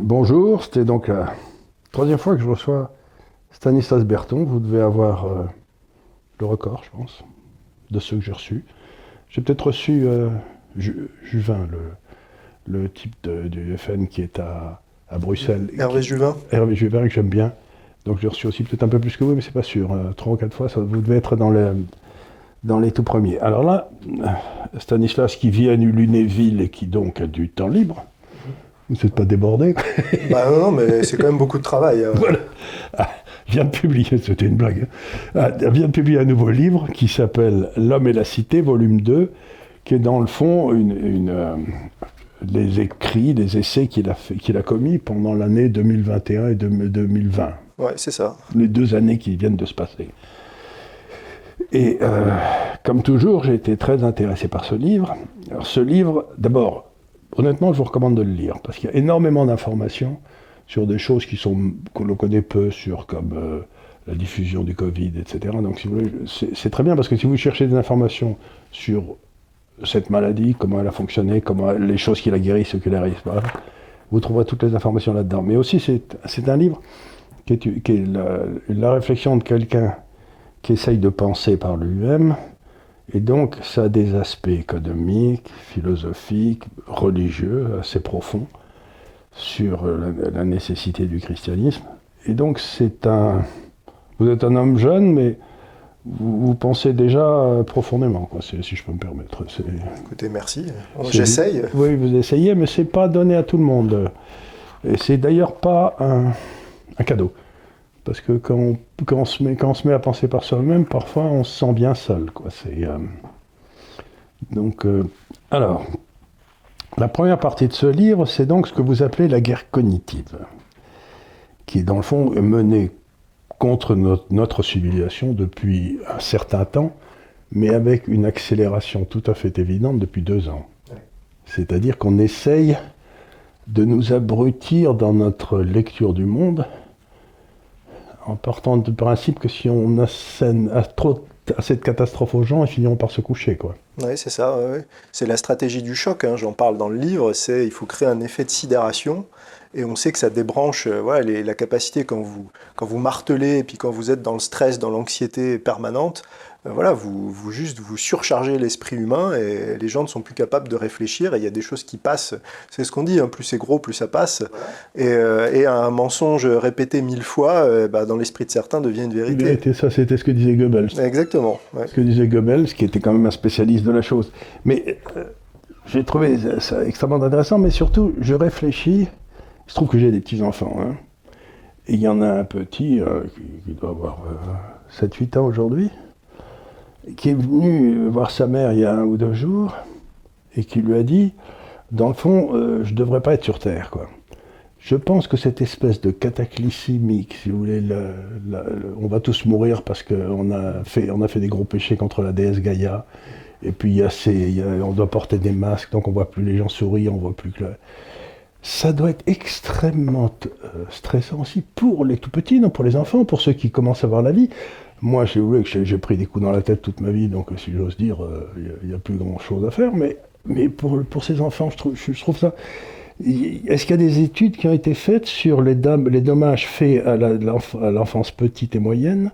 Bonjour, c'était donc la troisième fois que je reçois Stanislas Berton. Vous devez avoir euh, le record, je pense, de ceux que j'ai reçus. J'ai peut-être reçu euh, Ju- Juvin, le, le type de- du FN qui est à, à Bruxelles. Hervé Qui- Juvin Hervé Juvin, que j'aime bien. Donc j'ai reçu aussi peut-être un peu plus que vous, mais c'est pas sûr. Euh, Trois ou quatre fois, ça, vous devez être dans, le, dans les tout premiers. Alors là, euh, Stanislas qui vit à Lunéville et qui donc a du temps libre. Vous n'êtes pas débordé. Bah non, non, mais c'est quand même beaucoup de travail. hein. Voilà. Ah, vient de publier, c'était une blague. hein. Ah, vient de publier un nouveau livre qui s'appelle L'homme et la cité, volume 2, qui est dans le fond une, une, euh, les écrits, les essais qu'il a, fait- qu'il a commis pendant l'année 2021 et de- 2020 Ouais, c'est ça. les deux années qui viennent de se passer. Et euh, comme toujours, j'ai été très intéressé par ce livre. Alors ce livre, d'abord, honnêtement, je vous recommande de le lire, parce qu'il y a énormément d'informations sur des choses qui sont que l'on connaît peu, sur comme euh, la diffusion du Covid, etc. Donc c'est très bien, parce que si vous cherchez des informations sur cette maladie, comment elle a fonctionné, comment les choses qui la guérissent, ce qui la guérissent pas, vous trouverez toutes les informations là-dedans. Mais aussi, c'est un livre qui est, la réflexion de quelqu'un qui essaye de penser par lui-même, et donc ça a des aspects économiques, philosophiques, religieux assez profonds sur la, la nécessité du christianisme. Et donc c'est un... Vous êtes un homme jeune, mais vous, vous pensez déjà profondément, quoi, si je peux me permettre. Écoutez, merci. c'est- J'essaye. Oui, vous essayez, mais c'est pas donné à tout le monde. Et c'est d'ailleurs pas un, un cadeau. Parce que quand on, se met, à penser par soi-même, parfois on se sent bien seul. Euh, Donc, euh, alors, la première partie de ce livre, c'est donc ce que vous appelez la guerre cognitive, qui dans le fond est menée contre notre civilisation depuis un certain temps, mais avec une accélération tout à fait évidente depuis deux ans. C'est-à-dire qu'on essaye de nous abrutir dans notre lecture du monde en partant du principe que si on assène à trop assez de catastrophes aux gens, ils finiront par se coucher. Quoi. Oui, c'est ça. C'est la stratégie du choc. hein, J'en parle dans le livre. C'est il faut créer un effet de sidération. Et on sait que ça débranche euh, voilà, les- la capacité quand vous, quand vous martelez et puis quand vous êtes dans le stress, dans l'anxiété permanente, euh, voilà, vous, vous juste vous surchargez l'esprit humain et les gens ne sont plus capables de réfléchir et il y a des choses qui passent. C'est ce qu'on dit, hein, plus c'est gros, plus ça passe. Et, euh, et un mensonge répété mille fois, euh, bah, dans l'esprit de certains, devient une vérité. Vérité, ça, c'était ce que disait Goebbels. Exactement. ouais. Ce que disait Goebbels, qui était quand même un spécialiste de la chose. Mais euh, j'ai trouvé ça extrêmement intéressant, mais surtout, je réfléchis. Il se trouve que j'ai des petits-enfants. hein. et il y en a un petit qui, qui doit avoir 7-8 ans aujourd'hui, qui est venu voir sa mère il y a un ou deux jours et qui lui a dit Dans le fond, euh, je devrais pas être sur Terre. Quoi. Je pense que cette espèce de cataclysmique, si vous voulez, on va tous mourir parce qu'on a fait, on a fait des gros péchés contre la déesse Gaïa. Et puis il y a ces, on doit porter des masques, donc on voit plus les gens sourire, on voit plus que. Ça doit être extrêmement euh, stressant aussi pour les tout petits, non pour les enfants, pour ceux qui commencent à voir la vie. Moi, j'ai voulu que j'ai pris des coups dans la tête toute ma vie, donc si j'ose dire, euh, il n'y a, plus grand chose à faire. Mais, mais pour, pour ces enfants, je trouve, ça. Est-ce qu'il y a des études qui ont été faites sur les, dommages faits à l'enfance petite et moyenne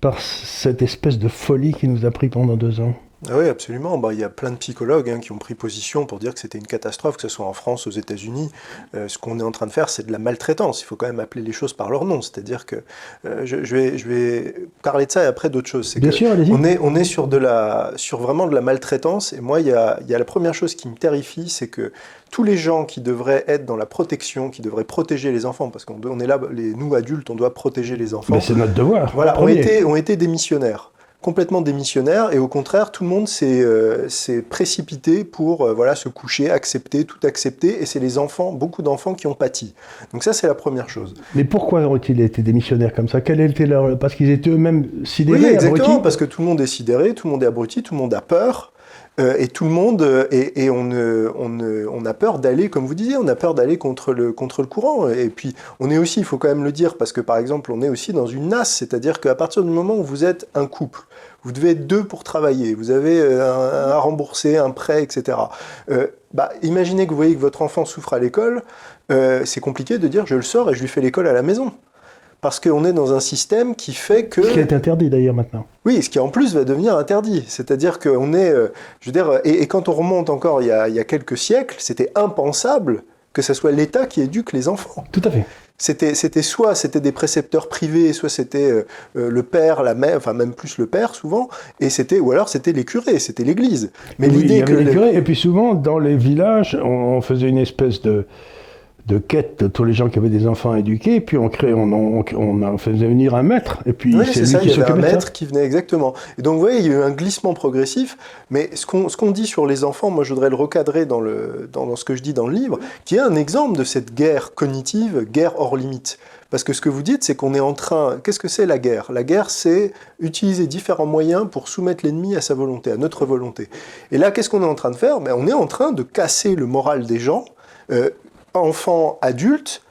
par cette espèce de folie qui nous a pris pendant deux ans? Oui, absolument. Bah, il y a plein de psychologues hein, qui ont pris position pour dire que c'était une catastrophe, que ce soit en France, aux États-Unis. Euh, ce qu'on est en train de faire, c'est de la maltraitance. Il faut quand même appeler les choses par leur nom. C'est-à-dire que euh, je, je vais, je vais parler de ça et après d'autres choses. Bien que sûr, allez-y. on est, on est sur, de la, sur vraiment de la maltraitance. Et moi, il y a, il y a la première chose qui me terrifie, c'est que tous les gens qui devraient être dans la protection, qui devraient protéger les enfants, parce qu'on on est là, les, nous adultes, on doit protéger les enfants Mais c'est notre devoir. voilà, ont été, ont été démissionnaires complètement démissionnaires et au contraire tout le monde s'est euh, précipité pour euh, voilà se coucher, accepter, tout accepter et c'est les enfants, beaucoup d'enfants qui ont pâti. Donc ça c'est la première chose. Mais pourquoi ont-ils été démissionnaires comme ça? Quel était leur... Parce qu'ils étaient eux-mêmes sidérés, Oui, exactement, abrutis? parce que tout le monde est sidéré, tout le monde est abruti, tout le monde a peur. Euh, et tout le monde, euh, et, et on, on, on a peur d'aller, comme vous disiez, on a peur d'aller contre le, contre le courant. Et puis, on est aussi, il faut quand même le dire, parce que par exemple, on est aussi dans une nasse, c'est-à-dire qu'à partir du moment où vous êtes un couple, vous devez être deux pour travailler, vous avez euh, un à rembourser, un prêt, etc. Euh, bah, imaginez que vous voyez que votre enfant souffre à l'école, euh, c'est compliqué de dire je le sors et je lui fais l'école à la maison. Parce qu'on est dans un système qui fait que... Ce qui est interdit d'ailleurs maintenant. Oui, ce qui en plus va devenir interdit. C'est-à-dire qu'on est... Euh, je veux dire, et, quand on remonte encore il y a, il y a quelques siècles, c'était impensable que ce soit l'État qui éduque les enfants. Tout à fait. C'était, c'était soit c'était des précepteurs privés, soit c'était euh, euh, le père, la mère, enfin même plus le père souvent, et c'était ou alors c'était les curés, c'était l'Église. Mais l'idée que les curés, et puis souvent dans les villages, on faisait une espèce de de quête de tous les gens qui avaient des enfants éduqués, puis on crée, on, on, on faisait venir un maître, et puis c'est lui ça, qui il y avait un maître qui venait exactement. Et donc vous voyez, il y a eu un glissement progressif, mais ce qu'on ce qu'on dit sur les enfants, moi je voudrais le recadrer dans, le, dans, dans, ce que je dis dans le livre, qui est un exemple de cette guerre cognitive, guerre hors limite. Parce que ce que vous dites, c'est qu'on est en train. Qu'est-ce que c'est la guerre? La guerre, c'est utiliser différents moyens pour soumettre l'ennemi à sa volonté, à notre volonté. Et là, qu'est-ce qu'on est en train de faire? Ben, On est en train de casser le moral des gens. Euh, enfants, adultes,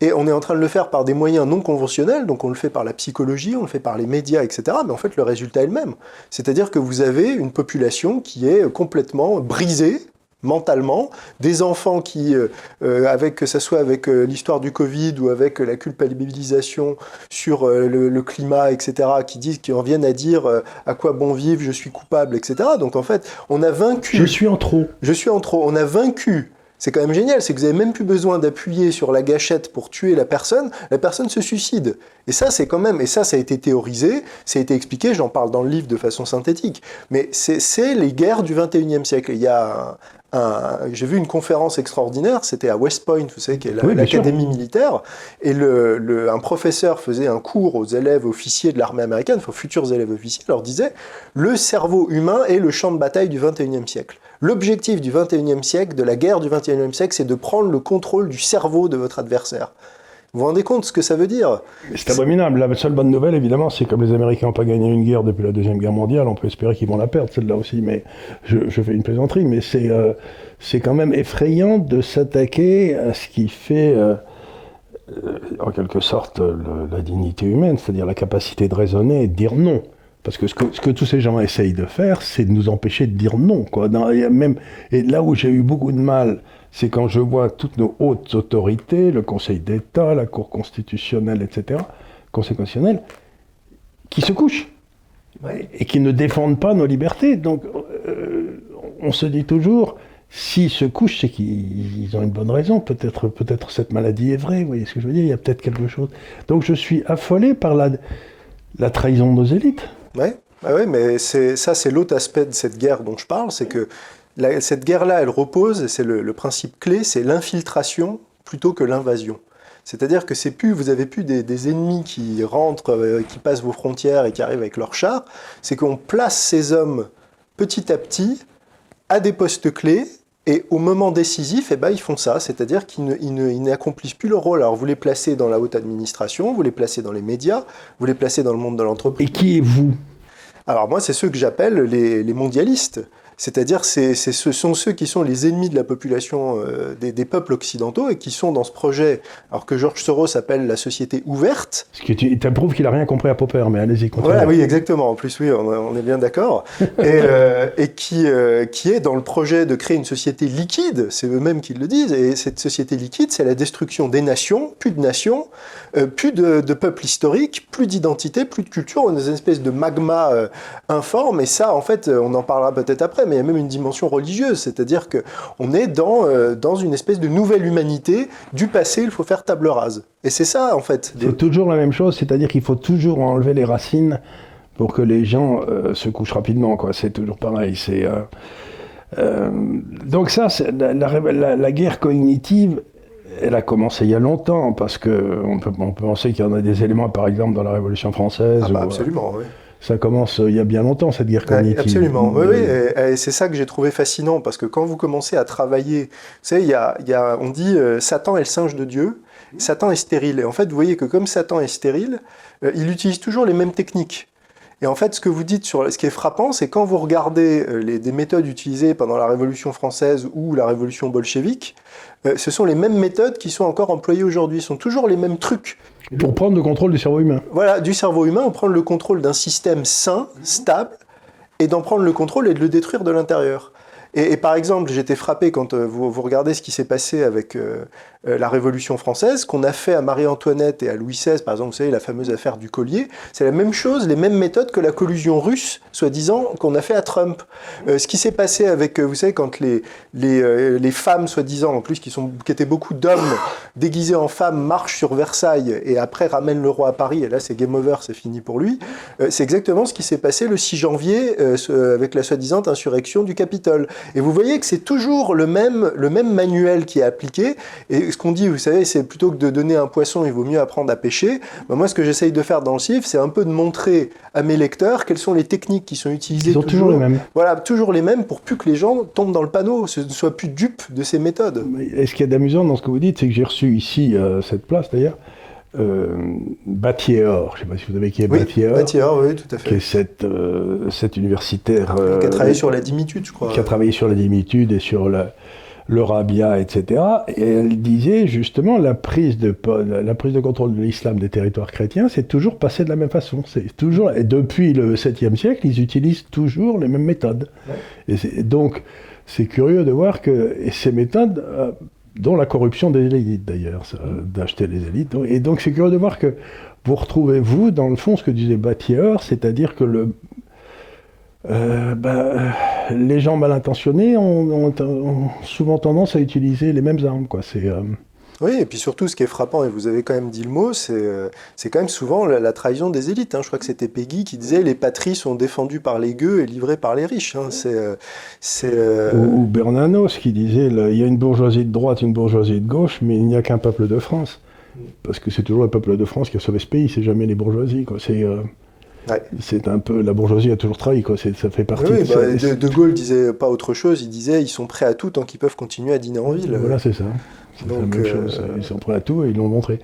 et on est en train de le faire par des moyens non conventionnels, donc on le fait par la psychologie, on le fait par les médias, etc. Mais en fait, le résultat est le même. C'est-à-dire que vous avez une population qui est complètement brisée mentalement, des enfants qui, euh, euh, avec que ce soit avec euh, l'histoire du Covid ou avec la culpabilisation sur le, climat, etc., qui disent, qui en viennent à dire à quoi bon vivre, je suis coupable, etc. Donc en fait, on a vaincu. Je suis en trop. Je suis en trop. On a vaincu c'est quand même génial, c'est que vous n'avez même plus besoin d'appuyer sur la gâchette pour tuer la personne, la personne se suicide. Et ça, c'est quand même, et ça, ça a été théorisé, ça a été expliqué, j'en parle dans le livre de façon synthétique. Mais c'est les guerres du 21e siècle. Il y a j'ai vu une conférence extraordinaire, c'était à West Point, vous savez, qui est l'académie militaire, et le, un professeur faisait un cours aux élèves officiers de l'armée américaine, aux futurs élèves officiers, leur disait le cerveau humain est le champ de bataille du 21e siècle. L'objectif du 21e siècle, de la guerre du 21e siècle, c'est de prendre le contrôle du cerveau de votre adversaire. Vous vous rendez compte ce que ça veut dire C'est abominable. La seule bonne nouvelle, évidemment, c'est comme les Américains n'ont pas gagné une guerre depuis la Deuxième Guerre mondiale, on peut espérer qu'ils vont la perdre, celle-là aussi. Mais je, fais une plaisanterie, mais c'est euh, c'est quand même effrayant de s'attaquer à ce qui fait, euh, euh, en quelque sorte, la dignité humaine, c'est-à-dire la capacité de raisonner et de dire non. Parce que ce, que tous ces gens essayent de faire, c'est de nous empêcher de dire non. Quoi. même, et là où j'ai eu beaucoup de mal, c'est quand je vois toutes nos hautes autorités, le Conseil d'État, la Cour constitutionnelle, etc., Conseil constitutionnel, qui se couchent et qui ne défendent pas nos libertés. Donc, euh, on se dit toujours, s'ils se couchent, c'est qu'ils ont une bonne raison. Peut-être, peut-être cette maladie est vraie. Vous voyez ce que je veux dire Il y a peut-être quelque chose. Donc, je suis affolé par la, la trahison de nos élites. Oui, ah ouais, mais ça, c'est l'autre aspect de cette guerre dont je parle, c'est que cette guerre-là, elle repose, et c'est le, principe clé, c'est l'infiltration plutôt que l'invasion. C'est-à-dire que c'est plus, vous avez plus des, ennemis qui rentrent, euh, qui passent vos frontières et qui arrivent avec leurs chars, c'est qu'on place ces hommes petit à petit à des postes clés et au moment décisif, eh ben, ils font ça, c'est-à-dire qu'ils n'accomplissent plus leur rôle. Alors vous les placez dans la haute administration, vous les placez dans les médias, vous les placez dans le monde de l'entreprise. Et qui est vous Alors moi, c'est ceux que j'appelle les, les mondialistes. C'est-à-dire c'est, ce sont ceux qui sont les ennemis de la population euh, des, peuples occidentaux et qui sont dans ce projet, alors que Georges Soros appelle la société ouverte. Ce qui prouve qu'il n'a rien compris à Popper, mais allez-y, continuez. Voilà, oui, exactement. En plus, oui, on, est bien d'accord. et, euh, et qui, euh, qui est dans le projet de créer une société liquide, c'est eux-mêmes qui le disent, et cette société liquide, c'est la destruction des nations, plus de nations, plus de, de peuples historiques, plus d'identité, plus de culture, on est dans une espèce de magma informe, et ça, en fait, on en parlera peut-être après, mais il y a même une dimension religieuse, c'est-à-dire qu'on est dans, euh, dans une espèce de nouvelle humanité. Du passé, il faut faire table rase. Et c'est ça, en fait. C'est toujours la même chose, c'est-à-dire qu'il faut toujours enlever les racines pour que les gens euh, se couchent rapidement. Quoi. C'est toujours pareil. C'est, euh, donc ça, la, la, la, guerre cognitive, elle a commencé il y a longtemps, parce qu'on peut, on peut penser qu'il y en a des éléments, par exemple, dans la Révolution française. Ah bah absolument, oui ça commence euh, il y a bien longtemps, cette guerre cognitive. absolument, oui, oui, et, c'est ça que j'ai trouvé fascinant, parce que quand vous commencez à travailler, vous savez, il y a, il y a, on dit euh, Satan est le singe de Dieu, Satan est stérile. Et en fait, vous voyez que comme Satan est stérile, euh, il utilise toujours les mêmes techniques. Et en fait, ce que vous dites sur ce qui est frappant, c'est quand vous regardez les, des méthodes utilisées pendant la Révolution française ou la Révolution bolchevique, ce sont les mêmes méthodes qui sont encore employées aujourd'hui, ce sont toujours les mêmes trucs. Pour prendre le contrôle du cerveau humain. Voilà, du cerveau humain, on prend le contrôle d'un système sain, stable, et d'en prendre le contrôle et de le détruire de l'intérieur. Et, par exemple, j'étais frappé quand vous, vous, regardez ce qui s'est passé avec la Révolution française, qu'on a fait à Marie-Antoinette et à Louis XVI, par exemple, vous savez, la fameuse affaire du collier, c'est la même chose, les mêmes méthodes que la collusion russe, soi-disant, qu'on a fait à Trump. ce qui s'est passé avec, vous savez, quand les femmes, soi-disant, en plus, qui, sont, qui étaient beaucoup d'hommes déguisés en femmes, marchent sur Versailles et après ramènent le roi à Paris, et là c'est game over, c'est fini pour lui, c'est exactement ce qui s'est passé le 6 janvier avec la soi-disant insurrection du Capitole. Et vous voyez que c'est toujours le même, le même manuel qui est appliqué. Et ce qu'on dit, vous savez, c'est plutôt que de donner un poisson, il vaut mieux apprendre à pêcher. Ben, moi, ce que j'essaye de faire dans le CIF, c'est un peu de montrer à mes lecteurs quelles sont les techniques qui sont utilisées. Ils sont toujours, les mêmes. Voilà, toujours les mêmes pour plus que les gens tombent dans le panneau, ne soient plus dupes de ces méthodes. Et ce qui est d'amusant dans ce que vous dites, c'est que j'ai reçu ici, euh, cette place d'ailleurs, euh, Battier-Or, je ne sais pas si vous savez qui est oui, Battier-Or. oui, tout à fait. Qui est cette, euh, cette universitaire. qui a travaillé sur la dimitude, je crois. Qui a travaillé sur la dimitude et sur la, le rabia, etc. Et elle disait justement la prise de, la prise de contrôle de l'islam des territoires chrétiens, c'est toujours passé de la même façon. C'est toujours, et depuis le 7e siècle, ils utilisent toujours les mêmes méthodes. Et donc, c'est curieux de voir que ces méthodes, euh, dont la corruption des élites d'ailleurs, d'acheter les élites, et donc c'est curieux de voir que vous retrouvez, vous, dans le fond, ce que disait Battier, c'est-à-dire que le, euh, bah, les gens mal intentionnés ont, souvent tendance à utiliser les mêmes armes. Quoi. C'est, euh, Oui, et puis surtout, ce qui est frappant, et vous avez quand même dit le mot, c'est, euh, c'est quand même souvent la, trahison des élites. Hein. Je crois que c'était Peggy qui disait les patries sont défendues par les gueux et livrées par les riches. Hein. C'est, c'est, ou, ou, Bernanos qui disait il y a une bourgeoisie de droite, une bourgeoisie de gauche, mais il n'y a qu'un peuple de France. Parce que c'est toujours le peuple de France qui a sauvé ce pays, c'est jamais les bourgeoisies. C'est, c'est un peu la bourgeoisie a toujours trahi quoi. Ça fait partie. Oui, de, bah, de, Gaulle disait pas autre chose. Il disait ils sont prêts à tout tant qu'ils peuvent continuer à dîner en ville. Voilà c'est ça. C'est la même chose. Euh, ils sont prêts à tout et ils l'ont montré.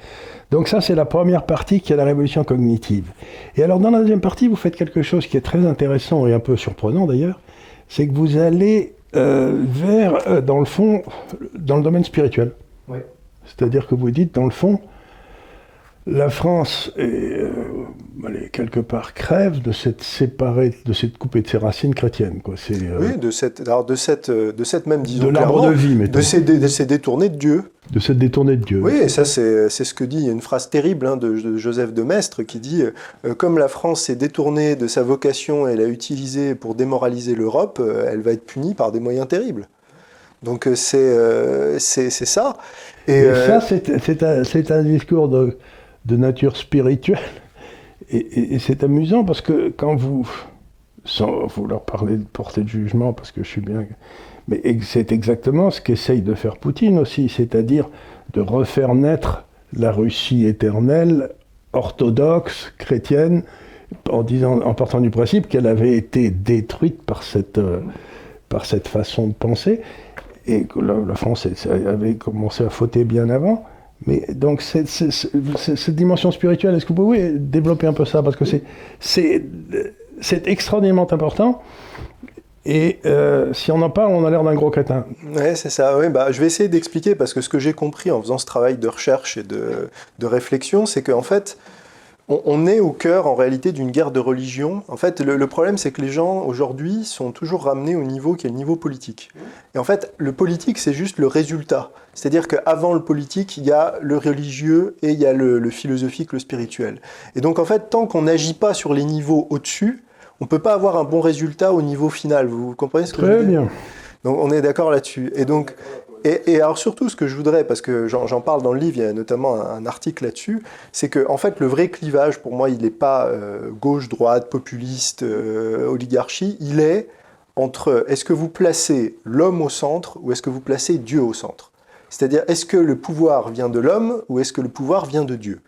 Donc ça c'est la première partie qui est la révolution cognitive. Et alors dans la deuxième partie vous faites quelque chose qui est très intéressant et un peu surprenant d'ailleurs, c'est que vous allez euh, vers euh, dans le fond dans le domaine spirituel. Oui. C'est-à-dire que vous dites dans le fond la France est, euh, quelque part crève de cette séparée, de cette coupée de ses racines chrétiennes. Quoi. Euh, oui, de cette, alors de cette, euh, de cette même, disons, de l'arbre de vie, de ces, de ces détournés de Dieu. De cette détournée de Dieu. Oui, et ça c'est ce que dit une phrase terrible hein, de, Joseph de Maistre qui dit comme la France s'est détournée de sa vocation et l'a utilisée pour démoraliser l'Europe, elle va être punie par des moyens terribles. Donc c'est c'est ça. Et, ça c'est un, un discours de de nature spirituelle. Et, c'est amusant parce que quand vous, sans vouloir parler de portée de jugement, parce que je suis bien... Mais c'est exactement ce qu'essaye de faire Poutine aussi, c'est-à-dire de refaire naître la Russie éternelle, orthodoxe, chrétienne, en, partant du principe qu'elle avait été détruite par cette, euh, façon de penser, et que la, la France avait commencé à fauter bien avant. Mais donc, cette, dimension spirituelle, est-ce que vous pouvez développer un peu ça? Parce que c'est extraordinairement important. Et euh, si on en parle, on a l'air d'un gros crétin. Oui, c'est ça. Bah, je vais essayer d'expliquer parce que ce que j'ai compris en faisant ce travail de recherche et de, de réflexion, c'est qu'en fait, on, est au cœur en réalité d'une guerre de religion. En fait, le, problème, c'est que les gens aujourd'hui sont toujours ramenés au niveau qui est le niveau politique. Et en fait, le politique, c'est juste le résultat. C'est-à-dire qu'avant le politique, il y a le religieux et il y a le, philosophique, le spirituel. Et donc, en fait, tant qu'on n'agit pas sur les niveaux au-dessus, on ne peut pas avoir un bon résultat au niveau final. Vous comprenez ce que je veux dire? bien. Donc, on est d'accord là-dessus. Et donc, et, alors surtout, ce que je voudrais, parce que j'en parle dans le livre, il y a notamment un, article là-dessus, c'est que en fait, le vrai clivage, pour moi, il n'est pas euh, gauche, droite, populiste, euh, oligarchie, il est entre est-ce que vous placez l'homme au centre ou est-ce que vous placez Dieu au centre? C'est-à-dire, est-ce que le pouvoir vient de l'homme ou est-ce que le pouvoir vient de Dieu?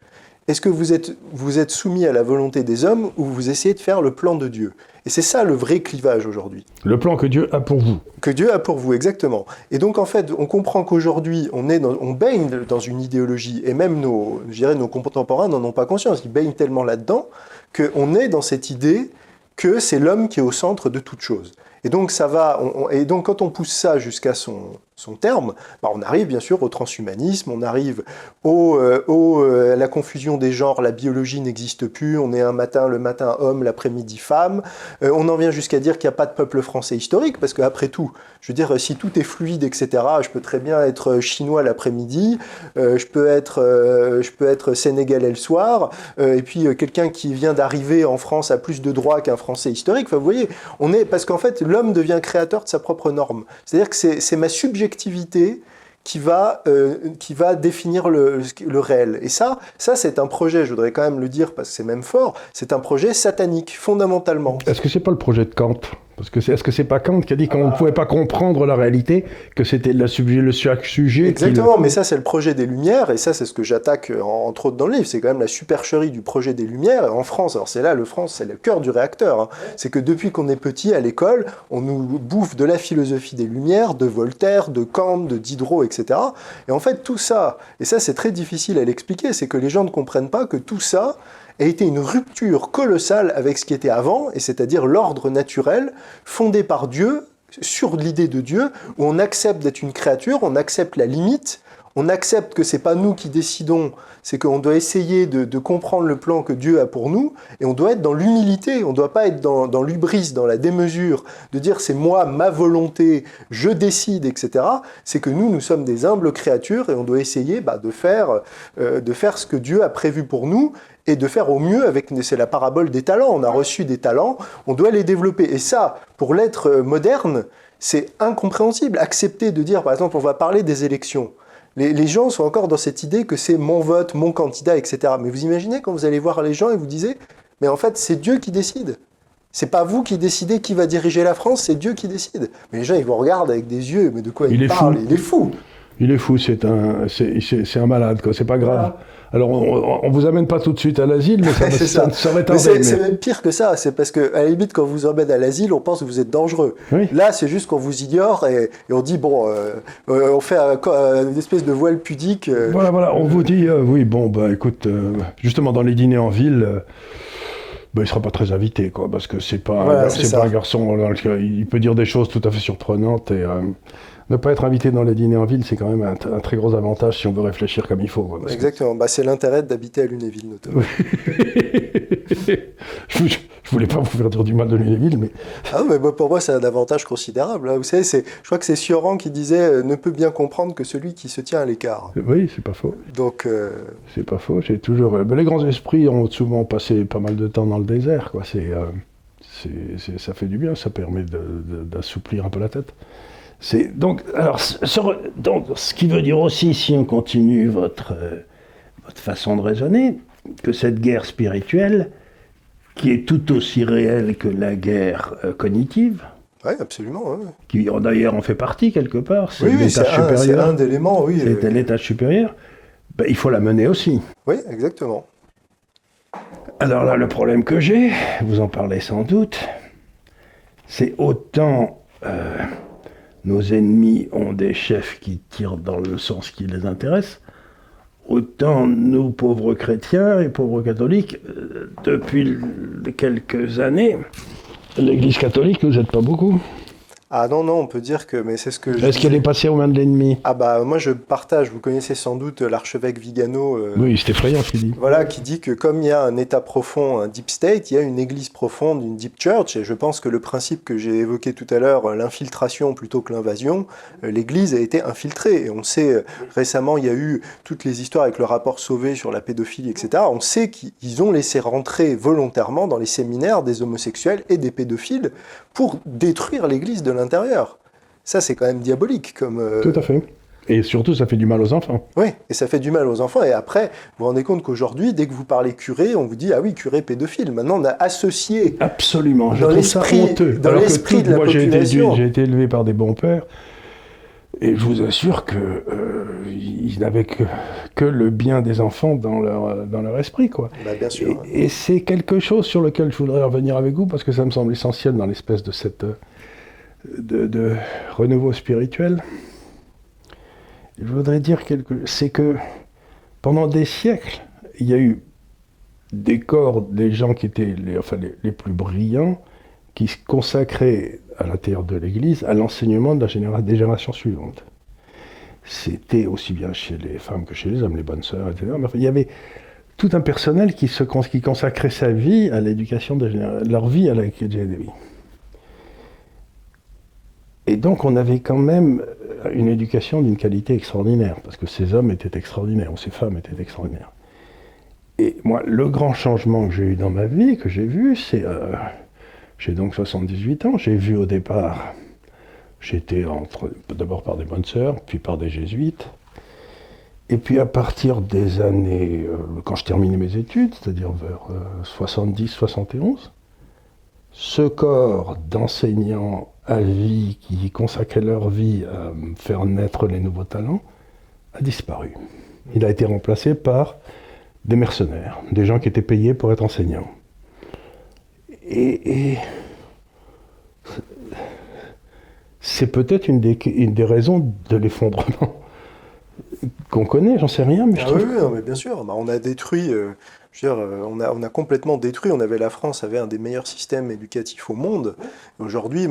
Est-ce que vous êtes, vous êtes soumis à la volonté des hommes ou vous essayez de faire le plan de Dieu? Et c'est ça le vrai clivage aujourd'hui. Le plan que Dieu a pour vous. Que Dieu a pour vous, exactement. Et donc en fait, on comprend qu'aujourd'hui, on, est on baigne dans une idéologie, et même nos, je nos contemporains n'en ont pas conscience, ils baignent tellement là-dedans, qu'on est dans cette idée que c'est l'homme qui est au centre de toute chose. Et donc ça va, et donc quand on pousse ça jusqu'à son, son terme, bah, on arrive bien sûr au transhumanisme, on arrive au, euh, euh, à la confusion des genres, la biologie n'existe plus, on est un matin, le matin homme, l'après-midi femme, euh, on en vient jusqu'à dire qu'il n'y a pas de peuple français historique, parce qu'après tout, je veux dire, si tout est fluide, etc., je peux très bien être chinois l'après-midi, je, peux être, je peux être sénégalais le soir, et puis quelqu'un qui vient d'arriver en France a plus de droits qu'un français historique, enfin, vous voyez, on est, parce qu'en fait, l'homme devient créateur de sa propre norme. C'est-à-dire que c'est ma subjectivité qui va, euh, qui va définir le, réel. Et ça, ça c'est un projet, je voudrais quand même le dire parce que c'est même fort, c'est un projet satanique, fondamentalement. Est-ce que c'est pas le projet de Kant? Parce que est-ce que c'est pas Kant qui a dit qu'on ne pouvait pas comprendre la réalité, que c'était le sujet, le sujet Exactement, mais ça c'est le projet des Lumières, et ça c'est ce que j'attaque entre autres dans le livre, c'est quand même la supercherie du projet des Lumières en France. Alors c'est là, le France, c'est le cœur du réacteur. Hein. C'est que depuis qu'on est petit à l'école, on nous bouffe de la philosophie des Lumières, de Voltaire, de Kant, de Diderot, etc. Et en fait tout ça, et ça c'est très difficile à l'expliquer, c'est que les gens ne comprennent pas que tout ça, a été une rupture colossale avec ce qui était avant, et c'est-à-dire l'ordre naturel fondé par Dieu, sur l'idée de Dieu, où on accepte d'être une créature, on accepte la limite, on accepte que c'est pas nous qui décidons, c'est qu'on doit essayer de, comprendre le plan que Dieu a pour nous, et on doit être dans l'humilité, on ne doit pas être dans, l'ubris, dans la démesure, de dire c'est moi, ma volonté, je décide, etc. C'est que nous, nous sommes des humbles créatures, et on doit essayer bah, de, faire, euh, de faire ce que Dieu a prévu pour nous, et de faire au mieux avec, c'est la parabole des talents, on a reçu des talents, on doit les développer. Et ça, pour l'être moderne, c'est incompréhensible. Accepter de dire, par exemple, on va parler des élections. Les, gens sont encore dans cette idée que c'est mon vote, mon candidat, etc. Mais vous imaginez quand vous allez voir les gens et vous disiez, mais en fait, c'est Dieu qui décide. C'est pas vous qui décidez qui va diriger la France, c'est Dieu qui décide. Mais les gens, ils vous regardent avec des yeux, mais de quoi il, parle Il est fou. Il est fou, c'est un, c'est, un malade, quoi. C'est pas grave. Alors, on, ne vous amène pas tout de suite à l'asile, mais ça, ça. ça, va mais c'est, même pire que ça. C'est parce que, à la limite, quand vous emmène à l'asile, on pense que vous êtes dangereux. Là, c'est juste qu'on vous ignore et, on dit, bon, euh, euh, on fait une espèce de voile pudique. Euh. Voilà, voilà. On vous dit, oui, bon, bah, écoute, justement, dans les dîners en ville, bah, il ne sera pas très invité, quoi, parce que c'est pas, c'est pas un garçon. Il peut dire des choses tout à fait surprenantes et ne pas être invité dans les dîners en ville, c'est quand même un, très gros avantage si on veut réfléchir comme il faut. Exactement, bah, c'est l'intérêt d'habiter à Lunéville notamment. je, ne voulais pas vous faire dire du mal de Lunéville, mais... Ah, mais pour moi c'est un avantage considérable. Hein. Vous savez, je crois que c'est Sioran qui disait euh, ne peut bien comprendre que celui qui se tient à l'écart. Oui, c'est pas faux. Donc... Euh, c'est pas faux, j'ai toujours... Euh, les grands esprits ont souvent passé pas mal de temps dans le désert, quoi. C'est... ça fait du bien, ça permet d'assouplir un peu la tête donc, alors, donc, ce qui veut dire aussi, si on continue votre, euh, votre façon de raisonner, que cette guerre spirituelle, qui est tout aussi réelle que la guerre euh, cognitive, oui, absolument. Qui d'ailleurs en fait partie quelque part. C'est oui, supérieur. C'est un éléments, oui. C'est l'étage supérieur. Ben, il faut la mener aussi. Oui, exactement. Alors là, le problème que j'ai, vous en parlez sans doute, c'est autant euh, nos ennemis ont des chefs qui tirent dans le sens qui les intéresse, autant nous, pauvres chrétiens et pauvres catholiques, euh, depuis quelques années, l'Église catholique nous aide pas beaucoup. Ah non, non, on peut dire que, mais c'est ce que Est-ce qu'elle est passée aux mains de l'ennemi? Ah bah moi je partage, vous connaissez sans doute l'archevêque Vigano. Euh, oui, c'est effrayant ce qu'il dit. Voilà, qui dit que comme il y a un état profond, un deep state, il y a une église profonde, une deep church, et je pense que le principe que j'ai évoqué tout à l'heure, l'infiltration plutôt que l'invasion, euh, l'église a été infiltrée. Et on sait, euh, récemment il y a eu toutes les histoires avec le rapport Sauvé sur la pédophilie, etc. On sait qu'ils ont laissé rentrer volontairement dans les séminaires des homosexuels et des pédophiles pour détruire l'église de l'intérieur. Ça, c'est quand même diabolique. Comme, euh, Tout à fait. Et surtout, ça fait du mal aux enfants. Oui, et ça fait du mal aux enfants. Et après, vous vous rendez compte qu'aujourd'hui, dès que vous parlez curé, on vous dit ah oui, curé pédophile. Maintenant, on a associé. Absolument. Dans l'esprit, dans l'esprit de la moi, population. J'ai été, élevé par des bons pères. Et je vous assure qu'ils euh, n'avaient que, que, le bien des enfants dans leur, dans leur esprit. Quoi. Bah, bien sûr. Et, et c'est quelque chose sur lequel je voudrais revenir avec vous, parce que ça me semble essentiel dans l'espèce de cette de, renouveau spirituel, je voudrais dire quelque c'est que pendant des siècles, il y a eu des corps, des gens qui étaient les, enfin, les, plus brillants, qui se consacraient à l'intérieur de l'Église à l'enseignement de la des générations suivantes. c'était aussi bien chez les femmes que chez les hommes, les bonnes sœurs, etc. Mais il y avait tout un personnel qui, se, qui consacrait sa vie à l'éducation de leur vie à la KJDB. Et donc on avait quand même une éducation d'une qualité extraordinaire, parce que ces hommes étaient extraordinaires, ou ces femmes étaient extraordinaires. Et moi, le grand changement que j'ai eu dans ma vie, que j'ai vu, c'est... Euh, j'ai donc 78 ans, j'ai vu au départ, j'étais entre d'abord par des bonnes sœurs, puis par des jésuites. Et puis à partir des années, euh, quand je terminais mes études, c'est-à-dire vers 70-71, euh, ce corps d'enseignants à vie qui consacraient leur vie à faire naître les nouveaux talents a disparu. Il a été remplacé par des mercenaires, des gens qui étaient payés pour être enseignants. Et, c'est peut-être une des, des raisons de l'effondrement qu'on connaît, j'en sais rien, mais je ah trouve... Oui, mais bien sûr, bah, on a détruit, euh, euh, on, a, complètement détruit, on avait la France avait un des meilleurs systèmes éducatifs au monde. Aujourd'hui,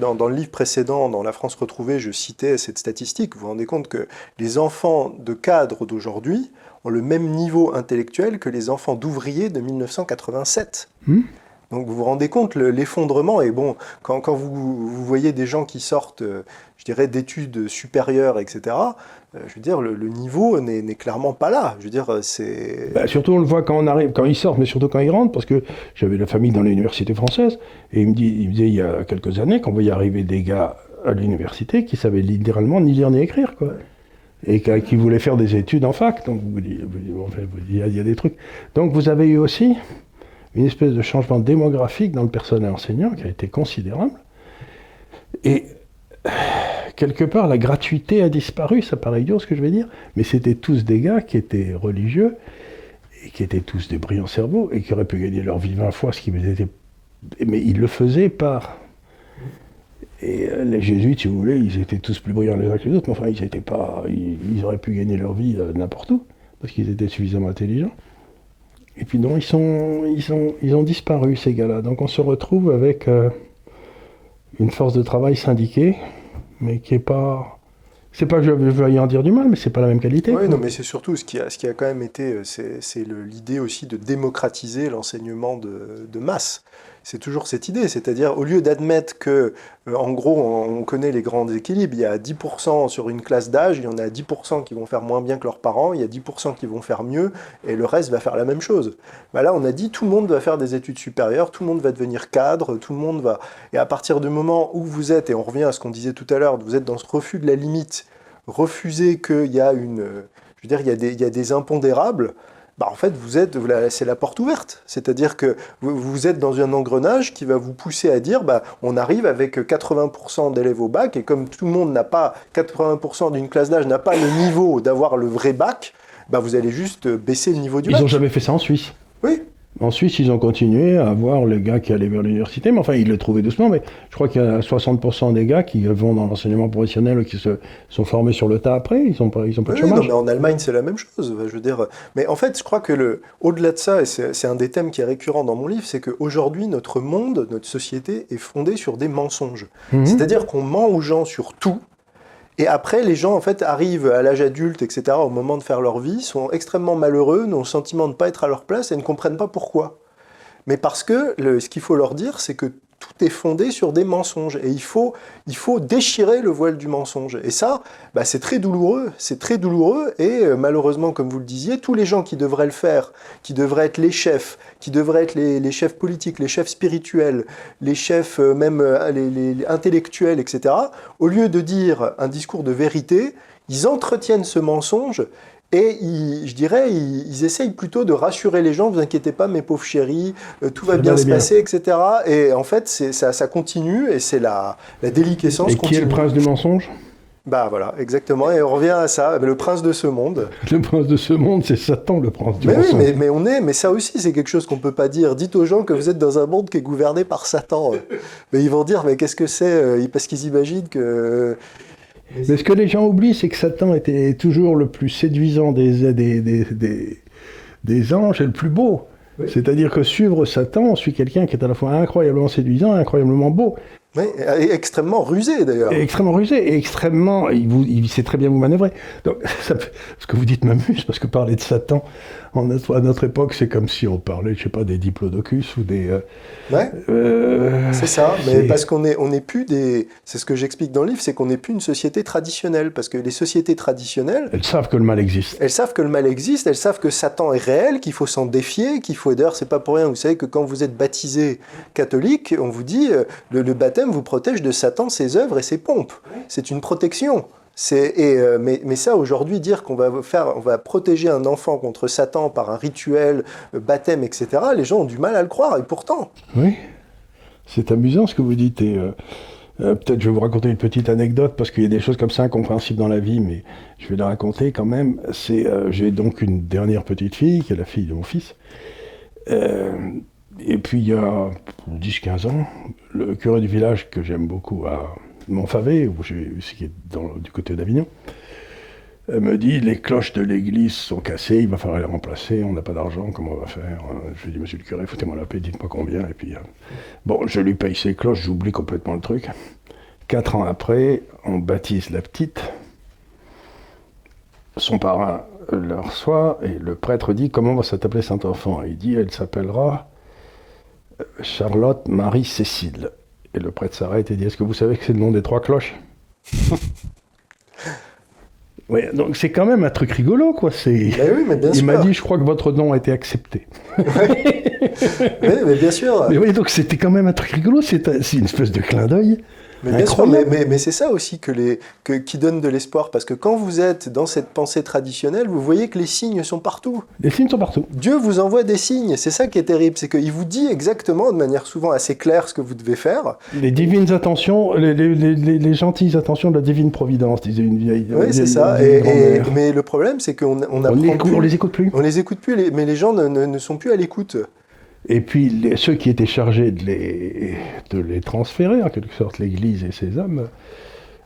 dans, le livre précédent, dans La France retrouvée, je citais cette statistique, vous vous rendez compte que les enfants de cadres d'aujourd'hui ont le même niveau intellectuel que les enfants d'ouvriers de 1987. Hmm. Donc vous vous rendez compte l'effondrement et bon quand, quand vous, vous, voyez des gens qui sortent, euh, je dirais d'études supérieures, etc. Euh, je veux dire le, niveau n'est clairement pas là. Je veux dire c'est. Bah, surtout on le voit quand on arrive, quand ils sortent, mais surtout quand ils rentrent, parce que j'avais la famille dans l'université française et il me, dit, il me disait il y a quelques années qu'on voyait arriver des gars à l'université qui savaient littéralement ni lire ni écrire quoi et qui voulait faire des études en fac. Donc il y, a des trucs. Donc vous avez eu aussi une espèce de changement démographique dans le personnel enseignant qui a été considérable. Et quelque part, la gratuité a disparu, ça paraît idiot ce que je vais dire, mais c'était tous des gars qui étaient religieux et qui étaient tous des brillants cerveaux et qui auraient pu gagner leur vie 20 fois ce qui était. Mais ils le faisaient par et euh, les jésuites, si vous voulez, ils étaient tous plus brillants les uns que les autres, mais enfin, ils étaient pas, ils, auraient pu gagner leur vie euh, n'importe où, parce qu'ils étaient suffisamment intelligents. Et puis non, ils, sont, ils, sont, ils ont disparu, ces gars-là. Donc on se retrouve avec euh, une force de travail syndiquée, mais qui n'est pas... C'est pas que je veuille en dire du mal, mais c'est pas la même qualité. Oui, non, mais c'est surtout ce qui, a, ce qui a quand même été, c'est l'idée aussi de démocratiser l'enseignement de masse c'est toujours cette idée, c'est-à-dire au lieu d'admettre que, euh, en gros, on, connaît les grands équilibres, il y a 10% sur une classe d'âge, il y en a 10% qui vont faire moins bien que leurs parents, il y a 10% qui vont faire mieux, et le reste va faire la même chose. Bah là, on a dit tout le monde va faire des études supérieures, tout le monde va devenir cadre, tout le monde va... Et à partir du moment où vous êtes, et on revient à ce qu'on disait tout à l'heure, vous êtes dans ce refus de la limite, refuser qu'il y a y a des impondérables, bah en fait, vous êtes, c'est la porte ouverte. C'est-à-dire que vous, êtes dans un engrenage qui va vous pousser à dire, bah, on arrive avec 80% d'élèves au bac, et comme tout le monde n'a pas, 80% d'une classe d'âge n'a pas le niveau d'avoir le vrai bac, bah, vous allez juste baisser le niveau du bac. Ils n'ont jamais fait ça en Suisse. Oui. En Suisse, ils ont continué à avoir les gars qui allaient vers l'université, mais enfin, ils le trouvaient doucement. Mais je crois qu'il y a 60% des gars qui vont dans l'enseignement professionnel, qui se sont formés sur le tas après. Ils n'ont pas, ils ont pas de chômage. mais en Allemagne, c'est la même chose. Je veux dire. Mais en fait, je crois que le, au-delà de ça, et c'est un des thèmes qui est récurrent dans mon livre, c'est qu'aujourd'hui, notre monde, notre société est fondée sur des mensonges. Mhm. C'est-à-dire qu'on ment aux gens sur tout et après, les gens, en fait, arrivent à l'âge adulte, etc., au moment de faire leur vie, sont extrêmement malheureux, n'ont le sentiment de ne pas être à leur place et ne comprennent pas pourquoi. Mais parce que ce qu'il faut leur dire, c'est que tout est fondé sur des mensonges. Et il faut, déchirer le voile du mensonge. Et ça, bah, c'est très douloureux. C'est très douloureux. Et euh, malheureusement, comme vous le disiez, tous les gens qui devraient le faire, qui devraient être les chefs, qui devraient être les, chefs politiques, les chefs spirituels, les chefs euh, même euh, les intellectuels, etc., au lieu de dire un discours de vérité, ils entretiennent ce mensonge et je dirais, ils, essayent plutôt de rassurer les gens, vous inquiétez pas, mes pauvres chéris, euh, tout va bien se passer, etc. Et en fait, ça, ça continue et c'est la, la déliquescence. Et qui est le prince du mensonge? Bah voilà, exactement. Et on revient à ça, le prince de ce monde. Le prince de ce monde, c'est Satan, le prince du mais mensonge. Oui, mais, on est, mais ça aussi, c'est quelque chose qu'on peut pas dire. Dites aux gens que vous êtes dans un monde qui est gouverné par Satan. mais ils vont dire, mais qu'est-ce que c'est euh, Parce qu'ils imaginent que mais ce que les gens oublient, c'est que Satan était toujours le plus séduisant des, des, des, des, anges et le plus beau. C'est-à-dire que suivre Satan, on suit quelqu'un qui est à la fois incroyablement séduisant et incroyablement beau. Oui, et extrêmement rusé d'ailleurs. Extrêmement rusé et extrêmement. Il, vous, il sait très bien vous manœuvrer. Donc, ça, ce que vous dites m'amuse, parce que parler de Satan en notre, à notre époque, c'est comme si on parlait, je sais pas, des diplodocus ou des. Euh, ouais. Euh, c'est ça, mais parce qu'on est, on est plus des. C'est ce que j'explique dans le livre, c'est qu'on n'est plus une société traditionnelle. Parce que les sociétés traditionnelles. Elles savent que le mal existe. Elles savent que le mal existe, elles savent que Satan est réel, qu'il faut s'en défier, qu'il faut. D'ailleurs, c'est pas pour rien. Vous savez que quand vous êtes baptisé catholique, on vous dit euh, le, le baptême vous protège de Satan, ses œuvres et ses pompes. C'est une protection. Euh, mais, ça, aujourd'hui, dire qu'on va, va protéger un enfant contre Satan par un rituel, euh, baptême, etc., les gens ont du mal à le croire, et pourtant. Oui, c'est amusant ce que vous dites. Et euh, peut-être je vais vous raconter une petite anecdote, parce qu'il y a des choses comme ça incompréhensibles dans la vie, mais je vais la raconter quand même. J'ai donc une dernière petite fille, qui est la fille de mon fils. Et puis il y a 10-15 ans, le curé du village que j'aime beaucoup à Montfavet, qui est du côté d'Avignon, euh, me dit les cloches de l'église sont cassées, il va falloir les remplacer, on n'a pas d'argent, comment on va faire? Je lui dis monsieur le curé, foutez-moi la paix, dites-moi combien. Et puis, euh, bon, je lui paye ses cloches, j'oublie complètement le truc. Quatre ans après, on baptise la petite. Son parrain le reçoit et le prêtre dit comment va s'appeler cet enfant Il dit elle s'appellera Charlotte Marie Cécile. Et le prêtre s'arrête et dit Est-ce que vous savez que c'est le nom des trois cloches Oui, donc c'est quand même un truc rigolo, quoi. C'est... Ben Il m'a dit, je crois que votre nom a été accepté. oui, mais bien sûr. Mais oui, donc c'était quand même un truc rigolo. C'est, une espèce de clin d'œil. Mais bien sûr, mais, c'est ça aussi que les, que, qui donne de l'espoir, parce que quand vous êtes dans cette pensée traditionnelle, vous voyez que les signes sont partout. Les signes sont partout. Dieu vous envoie des signes, c'est ça qui est terrible, c'est qu'il vous dit exactement, de manière souvent assez claire, ce que vous devez faire. Les divines attentions, les, les, les, gentilles attentions de la divine providence, disait une vieille. Oui, c'est ça. Et, mais le problème, c'est qu'on on, on, on les écoute plus. On les écoute plus, mais les gens ne, ne sont plus à l'écoute. Et puis ceux qui étaient chargés de les, de les transférer, en quelque sorte, l'Église et ses hommes,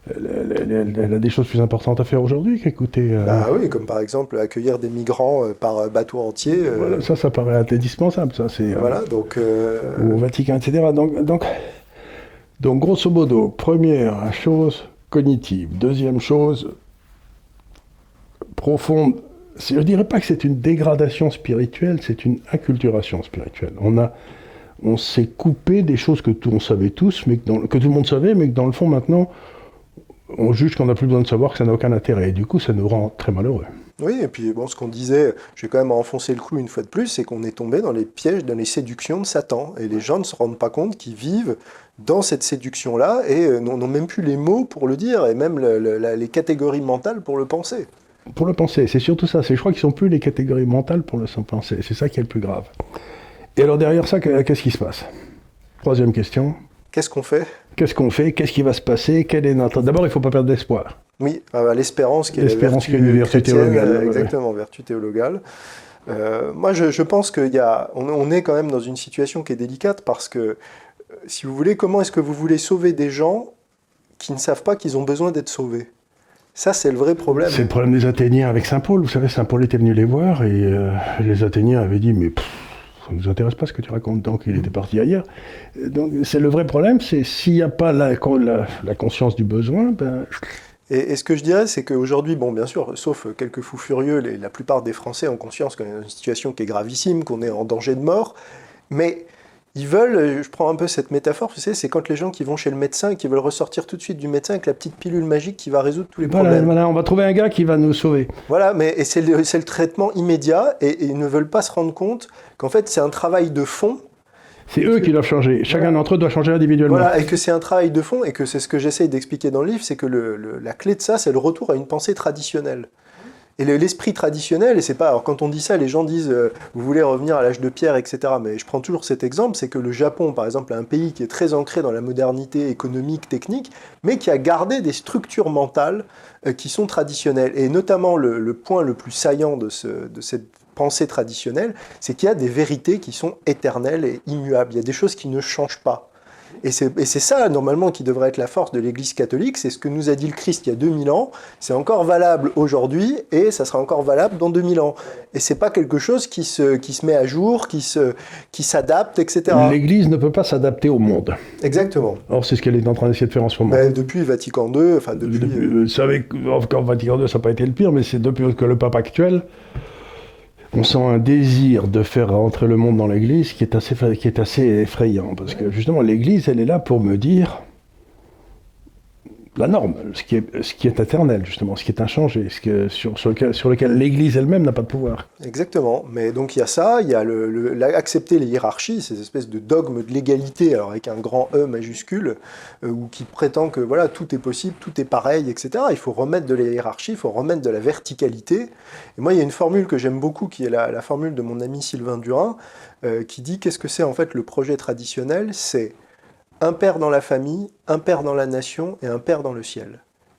elle, a des choses plus importantes à faire aujourd'hui qu'écouter. Euh, ah oui, comme par exemple accueillir des migrants euh, par bateau entier. Euh. Voilà, ça, ça paraît indispensable. Ça, c'est, voilà, donc. Au Vatican, etc. Donc, donc, donc, grosso modo, première chose cognitive. Deuxième chose profonde je ne dirais pas que c'est une dégradation spirituelle, c'est une acculturation spirituelle. On, on s'est coupé des choses que tout, on savait tous, mais que, tout le monde savait, mais que dans le fond maintenant, on juge qu'on n'a plus besoin de savoir, que ça n'a aucun intérêt. Et du coup, ça nous rend très malheureux. Oui, et puis bon, ce qu'on disait, je vais quand même enfoncer le clou une fois de plus, c'est qu'on est tombé dans les pièges, dans les séductions de Satan. Et les gens ne se rendent pas compte qu'ils vivent dans cette séduction-là et euh, n'ont même plus les mots pour le dire, et même les catégories mentales pour le penser pour le penser. C'est surtout ça. Je crois qu'ils sont plus les catégories mentales pour le penser. C'est ça qui est le plus grave. Et alors derrière ça, qu'est-ce qui se passe? Troisième question. Qu'est-ce qu'on fait? Qu'est-ce qu'on fait? Qu'est-ce qui va se passer? Quel est notre... D'abord, il ne faut pas perdre d'espoir. Oui, ah bah, l'espérance qui est l'espérance qui est une vertu théologale. Exactement, vertu théologale. Euh, moi, je, pense qu'on on est quand même dans une situation qui est délicate parce que, euh, si vous voulez, comment est-ce que vous voulez sauver des gens qui ne savent pas qu'ils ont besoin d'être sauvés? Ça, c'est le vrai problème. C'est le problème des Athéniens avec Saint Paul. Vous savez, Saint Paul était venu les voir et euh, les Athéniens avaient dit Mais ça ne nous intéresse pas ce que tu racontes, donc il était parti ailleurs. Donc, c'est le vrai problème, c'est s'il n'y a pas la, la, conscience du besoin, ben. Et, ce que je dirais, c'est qu'aujourd'hui, bon, bien sûr, sauf quelques fous furieux, la plupart des Français ont conscience qu'on est dans une situation qui est gravissime, qu'on est en danger de mort. Mais ils veulent, euh, je prends un peu cette métaphore, tu sais, c'est quand les gens qui vont chez le médecin et qui veulent ressortir tout de suite du médecin avec la petite pilule magique qui va résoudre tous les problèmes. Voilà, on va trouver un gars qui va nous sauver. Voilà, mais et c'est le, le, traitement immédiat et, ils ne veulent pas se rendre compte qu'en fait c'est un travail de fond. C'est eux qui doivent changer. Chacun d'entre eux doit changer individuellement. Voilà, et que c'est un travail de fond et que c'est ce que j'essaye d'expliquer dans le livre, c'est que le, la clé de ça, c'est le retour à une pensée traditionnelle. Et l'esprit traditionnel, et c'est pas. Alors quand on dit ça, les gens disent euh, vous voulez revenir à l'âge de pierre, etc. Mais je prends toujours cet exemple, c'est que le Japon, par exemple, est un pays qui est très ancré dans la modernité économique, technique, mais qui a gardé des structures mentales euh, qui sont traditionnelles. Et notamment le, point le plus saillant de, ce, de cette pensée traditionnelle, c'est qu'il y a des vérités qui sont éternelles et immuables. Il y a des choses qui ne changent pas. Et c'est ça, normalement, qui devrait être la force de l'Église catholique. C'est ce que nous a dit le Christ il y a 2000 ans. C'est encore valable aujourd'hui et ça sera encore valable dans 2000 ans. Et c'est pas quelque chose qui se, qui se met à jour, qui s'adapte, qui etc. L'Église ne peut pas s'adapter au monde. Exactement. Or, c'est ce qu'elle est en train d'essayer de faire en ce moment. Ben, depuis Vatican II, enfin depuis... depuis euh, avec, encore Vatican II, ça n'a pas été le pire, mais c'est depuis que le pape actuel on sent un désir de faire rentrer le monde dans l'Église qui est assez, effrayant. Parce que justement, l'Église, elle est là pour me dire la norme, ce qui, est, ce qui est éternel, justement, ce qui est inchangé, ce que, sur, sur, lequel, sur lequel l'Église elle-même n'a pas de pouvoir. Exactement. Mais donc il y a ça, il y a le, accepter les hiérarchies, ces espèces de dogmes de l'égalité, alors avec un grand E majuscule, euh, ou qui prétend que voilà, tout est possible, tout est pareil, etc. Il faut remettre de la hiérarchie, il faut remettre de la verticalité. Et moi, il y a une formule que j'aime beaucoup, qui est la, formule de mon ami Sylvain Durin, euh, qui dit qu'est-ce que c'est en fait le projet traditionnel? C'est un père dans la famille, un père dans la nation et un père dans le ciel.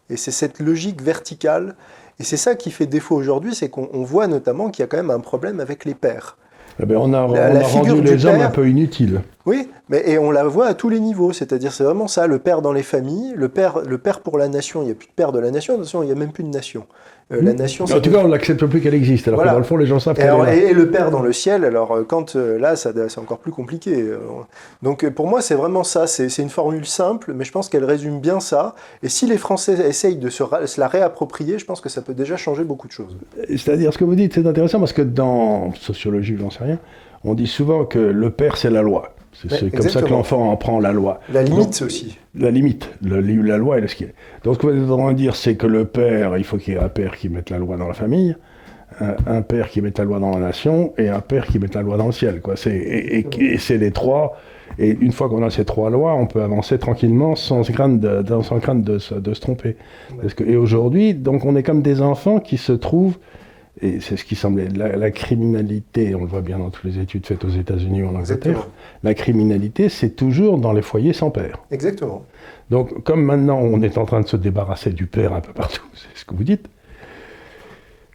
Et c'est cette logique verticale, et c'est ça qui fait défaut aujourd'hui, c'est qu'on voit notamment qu'il y a quand même un problème avec les pères. Eh ben, on a, rendu les hommes un peu inutiles. Oui, mais et on la voit à tous les niveaux, c'est-à-dire c'est vraiment ça, le père dans les familles, le père, le père pour la nation, il n'y a plus de père de la nation, de toute façon il n'y a même plus de nation. Euh, la hmm. nation. En tout cas, on n'accepte plus qu'elle existe. Alors que dans le fond, les gens savent qu'elle est Et, le Père dans le ciel. Alors euh, quand euh, là, c'est encore plus compliqué. Donc pour moi, c'est vraiment ça. C'est une formule simple, mais je pense qu'elle résume bien ça. Et si les Français essayent de se, la réapproprier, je pense que ça peut déjà changer beaucoup de choses. C'est-à-dire, ce que vous dites, c'est intéressant parce que dans sociologie, j'en sais rien, on dit souvent que le père, c'est la loi. C'est comme ça que l'enfant en prend la loi. La limite aussi. La limite, la loi et ce qui est. Donc ce que vous êtes en train de dire, c'est que le père, il faut qu'il y ait un père qui mette la loi dans la famille, un, père qui mette la loi dans la nation et un père qui mette la loi dans le ciel. Quoi. Et, et, c'est les trois. Et une fois qu'on a ces trois lois, on peut avancer tranquillement sans crainte de, sans crainte de, de se tromper. Parce que, et aujourd'hui, donc on est comme des enfants qui se trouvent et c'est ce qui semblait, la, criminalité, on le voit bien dans toutes les études faites aux États-Unis ou en Angleterre, la criminalité, c'est toujours dans les foyers sans père. Exactement. Donc, comme maintenant on est en train de se débarrasser du père un peu partout, c'est ce que vous dites,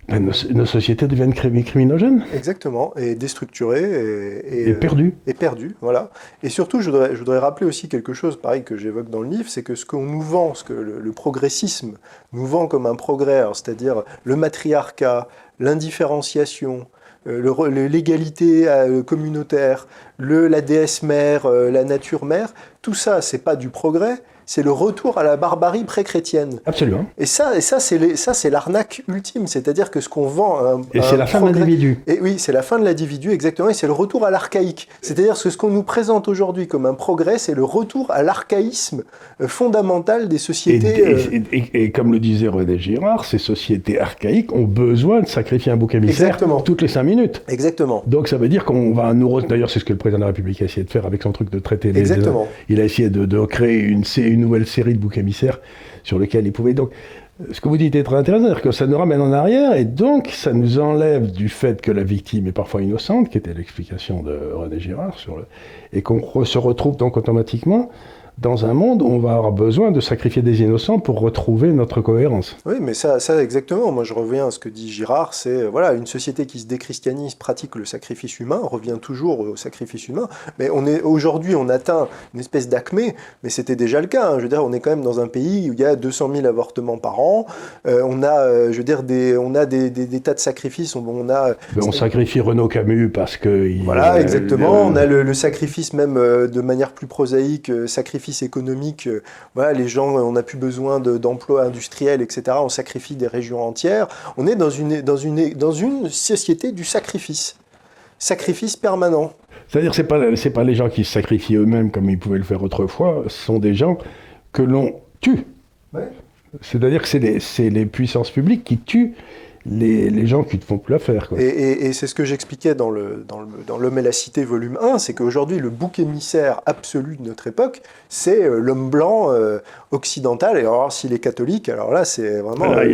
ben, nos, sociétés deviennent criminogènes. Exactement, et déstructurées. Et, perdues. et perdues, voilà. Et surtout, je voudrais, je voudrais, rappeler aussi quelque chose, pareil, que j'évoque dans le livre, c'est que ce qu'on nous vend, ce que le, progressisme nous vend comme un progrès, c'est-à-dire le matriarcat, l'indifférenciation, euh, l'égalité euh, communautaire, la déesse mère, euh, la nature mère, tout ça, c'est pas du progrès, c'est le retour à la barbarie pré-chrétienne. Absolument. Et ça, et ça c'est ça c'est l'arnaque ultime, c'est-à-dire que ce qu'on vend. Un, et c'est la fin de l'individu. Et oui, c'est la fin de l'individu exactement, et c'est le retour à l'archaïque. C'est-à-dire que ce qu'on nous présente aujourd'hui comme un progrès, c'est le retour à l'archaïsme euh, fondamental des sociétés. Euh, et, comme le disait René Girard, ces sociétés archaïques ont besoin de sacrifier un bouc émissaire toutes les cinq minutes. Exactement. Donc ça veut dire qu'on va nous. D'ailleurs, c'est ce que le président de la République a essayé de faire avec son truc de traiter les. Exactement. il a essayé de, de créer une, une nouvelle série de boucs émissaires sur lesquels il pouvait. Donc, ce que vous dites est très intéressant, c'est-à-dire que ça nous ramène en arrière et donc ça nous enlève du fait que la victime est parfois innocente, qui était l'explication de René Girard, sur le, et qu'on se retrouve donc automatiquement dans un monde où on va avoir besoin de sacrifier des innocents pour retrouver notre cohérence. Oui, mais ça, ça exactement. Moi, je reviens à ce que dit Girard, c'est euh, voilà, une société qui se déchristianise pratique le sacrifice humain, revient toujours au sacrifice humain. Mais on est aujourd'hui, on atteint une espèce d'acmé, mais c'était déjà le cas. Hein. Je veux dire, on est quand même dans un pays où il y a 200 000 avortements par an. Euh, on a, euh, je veux dire, des, on a des, des, tas de sacrifices. On, on a. on sacrifie Renaud Camus parce que. voilà, exactement. On a le, le, sacrifice même de manière plus prosaïque, sacrifice économique, euh, voilà, les gens, on n'a plus besoin d'emplois industriels, etc. On sacrifie des régions entières. On est dans une, dans une, dans une société du sacrifice. Sacrifice permanent. C'est-à-dire c'est pas c'est pas les gens qui se sacrifient eux-mêmes comme ils pouvaient le faire autrefois, ce sont des gens que l'on tue. C'est-à-dire que c'est les, les puissances publiques qui tuent les, gens qui ne font plus l'affaire. Et, c'est ce que j'expliquais dans, le, dans, le, dans L'homme et la cité, volume 1, c'est qu'aujourd'hui, le bouc émissaire absolu de notre époque, c'est euh, l'homme blanc euh, occidental. Et alors, s'il est catholique, alors là, c'est vraiment. il,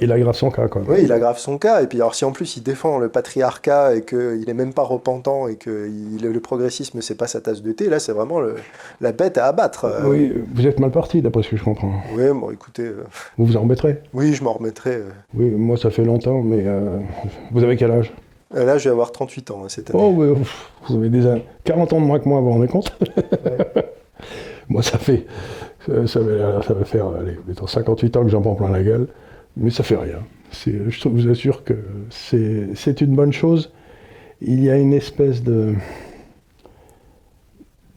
il, aggrave son cas. Quoi. Oui, il aggrave son cas. Et puis, alors, si en plus il défend le patriarcat et qu'il n'est même pas repentant et que le progressisme, c'est pas sa tasse de thé, là, c'est vraiment la bête à abattre. Oui, vous êtes mal parti, d'après ce que je comprends. Oui, bon, écoutez. Euh, vous vous en remettrez Oui, je m'en remettrai. Oui, moi, ça fait longtemps, mais euh, vous avez quel âge? Euh, Là, je vais avoir 38 ans hein, cette année. Oh, vous avez déjà 40 ans de moins que moi, vous vous rendez compte ça fait, ça, va, faire, allez, 58 ans que j'en prends plein la gueule, mais ça fait rien. Je vous assure que c'est une bonne chose. Il y a une espèce de,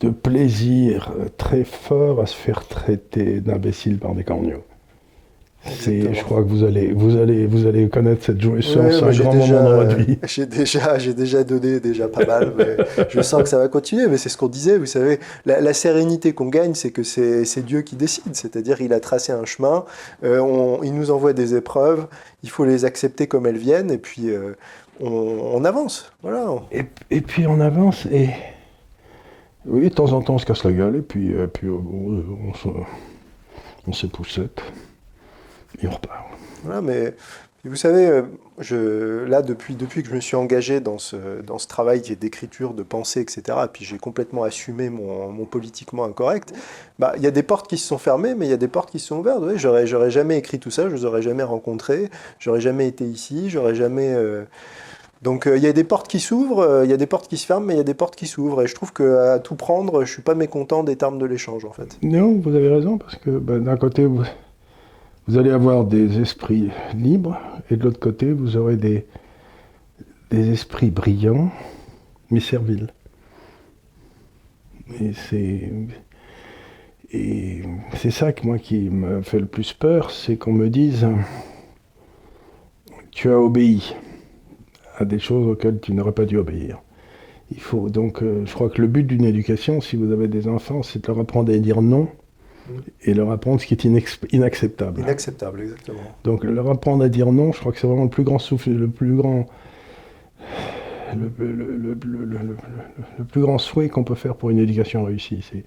de plaisir très fort à se faire traiter d'imbécile par des corneaux je crois que vous allez, vous allez, vous allez connaître cette jouissance un grand moment dans votre vie. J'ai déjà, j'ai déjà donné déjà pas mal. mais je sens que ça va continuer. Mais c'est ce qu'on disait, vous savez, la, sérénité qu'on gagne, c'est que c'est Dieu qui décide. C'est-à-dire, il a tracé un chemin, euh, il nous envoie des épreuves, il faut les accepter comme elles viennent, et puis euh, on, avance. Voilà. Et, puis on avance et oui, de temps en temps, on se casse la gueule, et puis, euh, puis on, on s'époussette et on repart. Voilà, mais vous savez, euh, je, là, depuis, depuis que je me suis engagé dans ce, dans ce travail qui est d'écriture, de pensée, etc., et puis j'ai complètement assumé mon, mon politiquement incorrect, bah, il y a des portes qui se sont fermées, mais il y a des portes qui se sont ouvertes. Ouais, j'aurais, j'aurais jamais écrit tout ça, je ne vous aurais jamais rencontré, j'aurais jamais été ici, j'aurais jamais... Euh, donc euh, il y a des portes qui s'ouvrent, il y a des portes qui se ferment, mais il y a des portes qui s'ouvrent. Et je trouve qu'à tout prendre, je suis pas mécontent des termes de l'échange, en fait. Non, vous avez raison, parce que bah, d'un côté, vous vous allez avoir des esprits libres, et de l'autre côté, vous aurez des, des esprits brillants, mais serviles. Et c'est, et c'est ça que moi qui me fait le plus peur, c'est qu'on me dise tu as obéi à des choses auxquelles tu n'aurais pas dû obéir. Il faut donc, euh, je crois que le but d'une éducation, si vous avez des enfants, c'est de leur apprendre à dire non et leur apprendre ce qui est inacceptable. Inacceptable, exactement. Donc leur apprendre à dire non, je crois que c'est vraiment le plus grand souffle, le plus grand, le, plus grand souhait qu'on peut faire pour une éducation réussie. C'est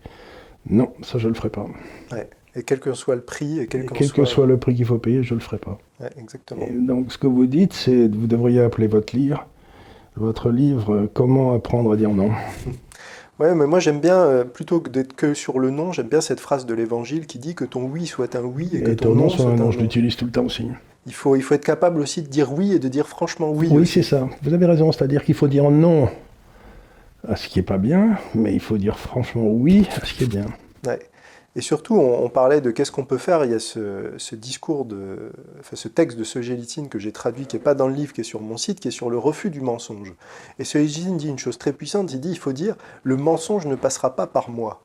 non, ça je le ferai pas. Ouais. Et quel que soit le prix, et quel, que soit... le prix qu'il faut payer, je le ferai pas. Ouais, exactement. donc ce que vous dites, c'est vous devriez appeler votre livre, votre livre Comment apprendre à dire non. Ouais, mais moi j'aime bien, euh, plutôt que d'être que sur le non, j'aime bien cette phrase de l'évangile qui dit que ton oui soit un oui et que ton, non soit un non. Je l'utilise tout le temps aussi. Il faut, il faut être capable aussi de dire oui et de dire franchement oui. Oui, c'est ça. Vous avez raison, c'est-à-dire qu'il faut dire non à ce qui n'est pas bien, mais il faut dire franchement oui à ce qui est bien. Ouais. Et surtout, on, parlait de qu'est-ce qu'on peut faire. Il y a ce, discours, de, enfin, ce texte de Solzhenitsyn que j'ai traduit, qui n'est pas dans le livre, qui est sur mon site, qui est sur le refus du mensonge. Et Solzhenitsyn dit une chose très puissante, il dit, il faut dire, le mensonge ne passera pas par moi.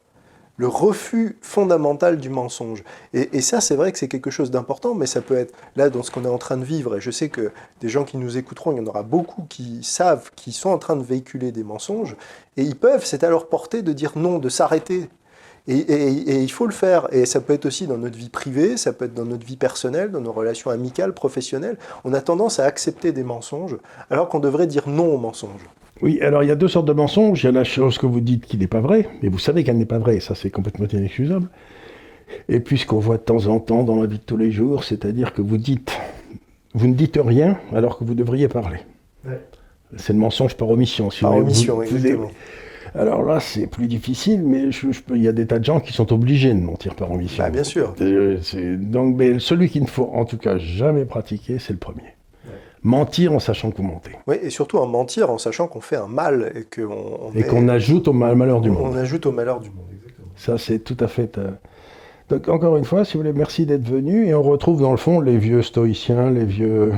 Le refus fondamental du mensonge. Et, ça, c'est vrai que c'est quelque chose d'important, mais ça peut être là dans ce qu'on est en train de vivre. Et je sais que des gens qui nous écouteront, il y en aura beaucoup qui savent, qui sont en train de véhiculer des mensonges. Et ils peuvent, c'est à leur portée de dire non, de s'arrêter et, il faut le faire. Et ça peut être aussi dans notre vie privée, ça peut être dans notre vie personnelle, dans nos relations amicales, professionnelles. On a tendance à accepter des mensonges, alors qu'on devrait dire non aux mensonges. Oui, alors il y a deux sortes de mensonges. Il y a la chose que vous dites qui n'est pas vraie, mais vous savez qu'elle n'est pas vraie, ça c'est complètement inexcusable. Et puis ce qu'on voit de temps en temps dans la vie de tous les jours, c'est-à-dire que vous dites, vous ne dites rien alors que vous devriez parler. C'est le mensonge par omission. par omission, exactement. Alors là, c'est plus difficile, mais il y a des tas de gens qui sont obligés de mentir par ambition. Bah, bien sûr. Donc, mais celui qu'il ne faut en tout cas jamais pratiquer, c'est le premier. Mentir en sachant que vous mentez. Oui, et surtout en mentir en sachant qu'on fait un mal et qu'on et qu'on ajoute au malheur du monde. On ajoute au malheur du monde, exactement. Ça, c'est tout à fait. Euh, donc encore une fois, si vous voulez, merci d'être venu et on retrouve dans le fond les vieux stoïciens, les vieux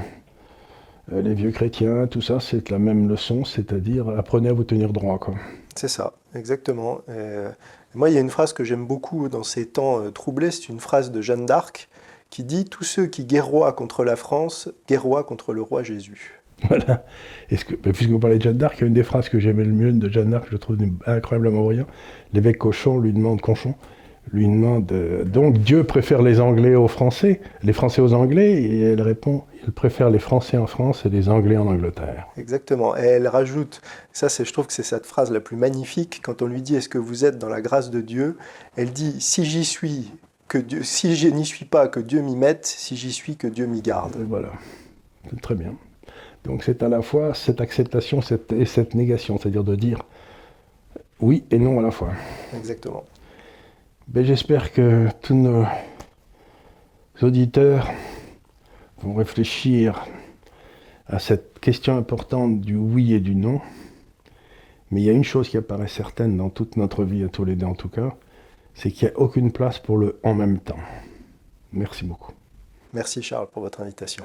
euh, les vieux chrétiens, tout ça, c'est la même leçon, c'est-à-dire apprenez à vous tenir droit. Quoi. C'est ça, exactement. moi, il y a une phrase que j'aime beaucoup dans ces temps euh, troublés, c'est une phrase de Jeanne d'Arc qui dit Tous ceux qui guerroient contre la France, guerroient contre le roi Jésus. Voilà. Bah, puisque vous parlez de Jeanne d'Arc, il y a une des phrases que j'aimais le mieux de Jeanne d'Arc, je trouve incroyablement brillant. L'évêque Cochon lui demande Conchon lui demande euh, donc Dieu préfère les Anglais aux Français, les Français aux Anglais, et elle répond il préfère les Français en France et les Anglais en Angleterre. Exactement. Et elle rajoute, ça c'est, je trouve que c'est cette phrase la plus magnifique, quand on lui dit est-ce que vous êtes dans la grâce de Dieu, elle dit si j'y suis, que Dieu, si je n'y suis pas, que Dieu m'y mette, si j'y suis, que Dieu m'y garde. Et voilà, c'est très bien. Donc c'est à la fois cette acceptation cette, et cette négation, c'est-à-dire de dire oui et non à la fois. Exactement. Ben, j'espère que tous nos auditeurs vont réfléchir à cette question importante du oui et du non. Mais il y a une chose qui apparaît certaine dans toute notre vie, à tous les deux en tout cas, c'est qu'il n'y a aucune place pour le en même temps. Merci beaucoup. Merci Charles pour votre invitation.